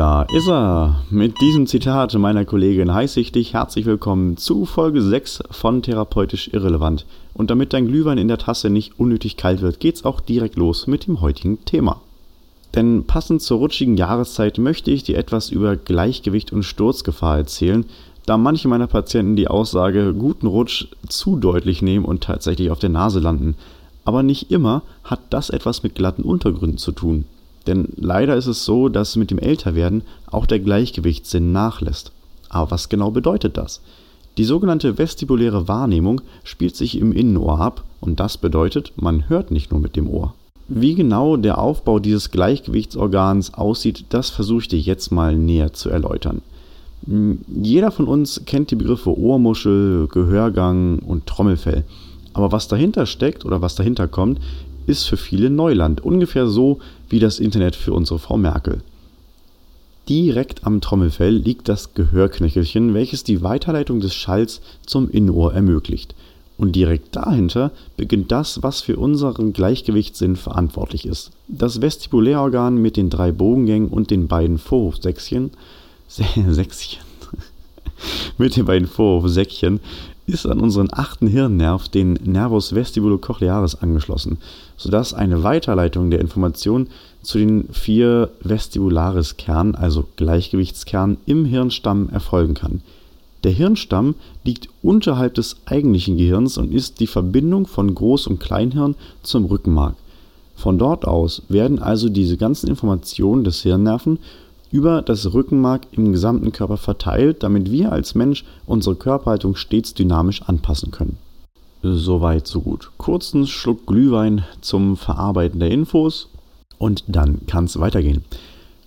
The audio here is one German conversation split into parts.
Da ist er. Mit diesem Zitat meiner Kollegin heiße ich dich herzlich willkommen zu Folge 6 von Therapeutisch Irrelevant. Und damit dein Glühwein in der Tasse nicht unnötig kalt wird, geht's auch direkt los mit dem heutigen Thema. Denn passend zur rutschigen Jahreszeit möchte ich dir etwas über Gleichgewicht und Sturzgefahr erzählen, da manche meiner Patienten die Aussage guten Rutsch zu deutlich nehmen und tatsächlich auf der Nase landen. Aber nicht immer hat das etwas mit glatten Untergründen zu tun. Denn leider ist es so, dass mit dem Älterwerden auch der Gleichgewichtssinn nachlässt. Aber was genau bedeutet das? Die sogenannte vestibuläre Wahrnehmung spielt sich im Innenohr ab und das bedeutet, man hört nicht nur mit dem Ohr. Wie genau der Aufbau dieses Gleichgewichtsorgans aussieht, das versuche ich dir jetzt mal näher zu erläutern. Hm, jeder von uns kennt die Begriffe Ohrmuschel, Gehörgang und Trommelfell. Aber was dahinter steckt oder was dahinter kommt, ist für viele Neuland. Ungefähr so wie das Internet für unsere Frau Merkel. Direkt am Trommelfell liegt das Gehörknöchelchen, welches die Weiterleitung des Schalls zum Innenohr ermöglicht. Und direkt dahinter beginnt das, was für unseren Gleichgewichtssinn verantwortlich ist. Das Vestibulärorgan mit den drei Bogengängen und den beiden Vorhofsäckchen, Säckchen, mit den beiden Vorhofsäckchen ist an unseren achten Hirnnerv, den Nervus vestibulocochlearis, angeschlossen, sodass eine Weiterleitung der Information zu den vier Vestibularis-Kernen, also Gleichgewichtskernen, im Hirnstamm erfolgen kann. Der Hirnstamm liegt unterhalb des eigentlichen Gehirns und ist die Verbindung von Groß- und Kleinhirn zum Rückenmark. Von dort aus werden also diese ganzen Informationen des Hirnnerven über das Rückenmark im gesamten Körper verteilt, damit wir als Mensch unsere Körperhaltung stets dynamisch anpassen können. Soweit, so gut. Kurzen Schluck Glühwein zum Verarbeiten der Infos und dann kann es weitergehen.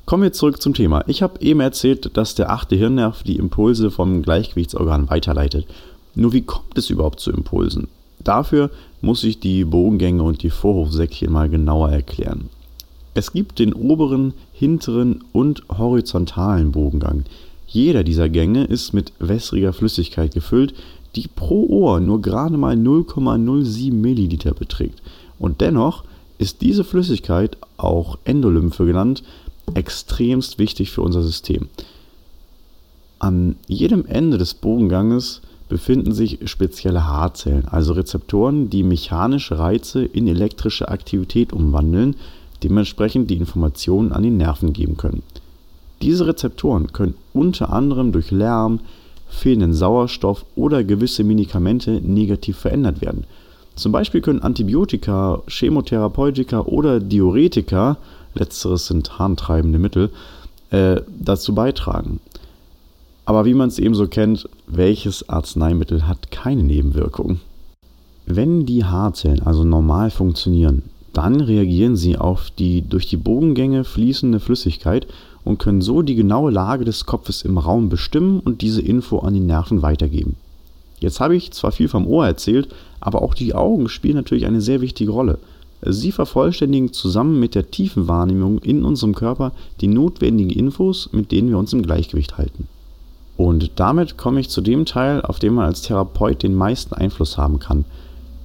Kommen wir zurück zum Thema. Ich habe eben erzählt, dass der achte Hirnnerv die Impulse vom Gleichgewichtsorgan weiterleitet. Nur wie kommt es überhaupt zu Impulsen? Dafür muss ich die Bogengänge und die Vorhofsäckchen mal genauer erklären. Es gibt den oberen, hinteren und horizontalen Bogengang. Jeder dieser Gänge ist mit wässriger Flüssigkeit gefüllt, die pro Ohr nur gerade mal 0,07 Milliliter beträgt. Und dennoch ist diese Flüssigkeit, auch Endolymphe genannt, extremst wichtig für unser System. An jedem Ende des Bogenganges befinden sich spezielle Haarzellen, also Rezeptoren, die mechanische Reize in elektrische Aktivität umwandeln dementsprechend die Informationen an die Nerven geben können. Diese Rezeptoren können unter anderem durch Lärm, fehlenden Sauerstoff oder gewisse Medikamente negativ verändert werden. Zum Beispiel können Antibiotika, Chemotherapeutika oder Diuretika, letzteres sind harntreibende Mittel, äh, dazu beitragen. Aber wie man es ebenso kennt, welches Arzneimittel hat keine Nebenwirkungen? Wenn die Haarzellen also normal funktionieren, dann reagieren sie auf die durch die Bogengänge fließende Flüssigkeit und können so die genaue Lage des Kopfes im Raum bestimmen und diese Info an die Nerven weitergeben. Jetzt habe ich zwar viel vom Ohr erzählt, aber auch die Augen spielen natürlich eine sehr wichtige Rolle. Sie vervollständigen zusammen mit der tiefen Wahrnehmung in unserem Körper die notwendigen Infos, mit denen wir uns im Gleichgewicht halten. Und damit komme ich zu dem Teil, auf den man als Therapeut den meisten Einfluss haben kann –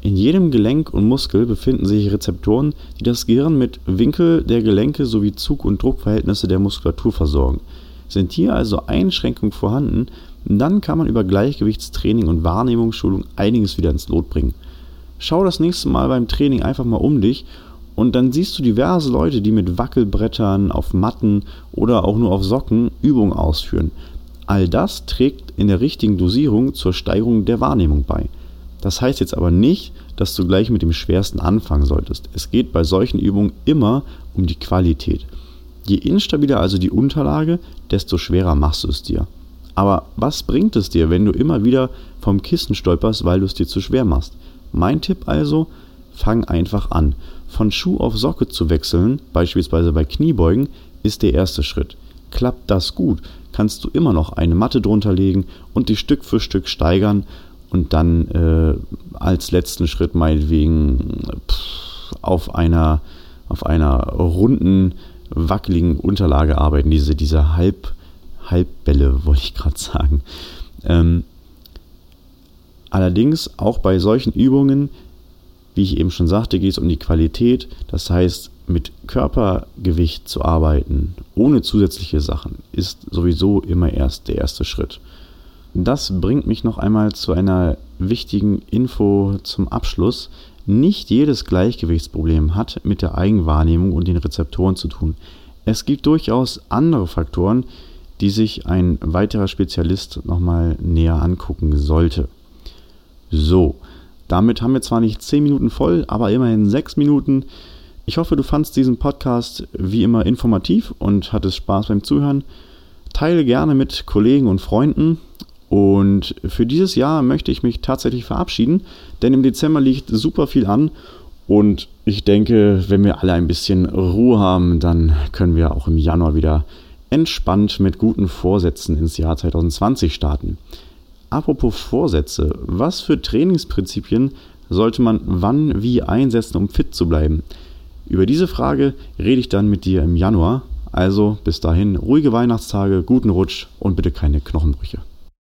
in jedem Gelenk und Muskel befinden sich Rezeptoren, die das Gehirn mit Winkel der Gelenke sowie Zug und Druckverhältnisse der Muskulatur versorgen. Sind hier also Einschränkungen vorhanden, dann kann man über Gleichgewichtstraining und Wahrnehmungsschulung einiges wieder ins Lot bringen. Schau das nächste Mal beim Training einfach mal um dich und dann siehst du diverse Leute, die mit Wackelbrettern, auf Matten oder auch nur auf Socken Übungen ausführen. All das trägt in der richtigen Dosierung zur Steigerung der Wahrnehmung bei. Das heißt jetzt aber nicht, dass du gleich mit dem Schwersten anfangen solltest. Es geht bei solchen Übungen immer um die Qualität. Je instabiler also die Unterlage, desto schwerer machst du es dir. Aber was bringt es dir, wenn du immer wieder vom Kissen stolperst, weil du es dir zu schwer machst? Mein Tipp also, fang einfach an. Von Schuh auf Socke zu wechseln, beispielsweise bei Kniebeugen, ist der erste Schritt. Klappt das gut, kannst du immer noch eine Matte drunter legen und dich Stück für Stück steigern und dann äh, als letzten Schritt meinetwegen pff, auf einer auf einer runden, wackeligen Unterlage arbeiten, diese, diese Halb, Halbbälle, wollte ich gerade sagen. Ähm, allerdings auch bei solchen Übungen Wie ich eben schon sagte, geht es um die Qualität. Das heißt, mit Körpergewicht zu arbeiten, ohne zusätzliche Sachen, ist sowieso immer erst der erste Schritt. Das bringt mich noch einmal zu einer wichtigen Info zum Abschluss. Nicht jedes Gleichgewichtsproblem hat mit der Eigenwahrnehmung und den Rezeptoren zu tun. Es gibt durchaus andere Faktoren, die sich ein weiterer Spezialist nochmal näher angucken sollte. So, damit haben wir zwar nicht 10 Minuten voll, aber immerhin 6 Minuten. Ich hoffe, du fandst diesen Podcast wie immer informativ und hattest Spaß beim Zuhören. Teile gerne mit Kollegen und Freunden. Und für dieses Jahr möchte ich mich tatsächlich verabschieden, denn im Dezember liegt super viel an. Und ich denke, wenn wir alle ein bisschen Ruhe haben, dann können wir auch im Januar wieder entspannt mit guten Vorsätzen ins Jahr 2020 starten. Apropos Vorsätze, was für Trainingsprinzipien sollte man wann wie einsetzen, um fit zu bleiben? Über diese Frage rede ich dann mit dir im Januar. Also bis dahin ruhige Weihnachtstage, guten Rutsch und bitte keine Knochenbrüche.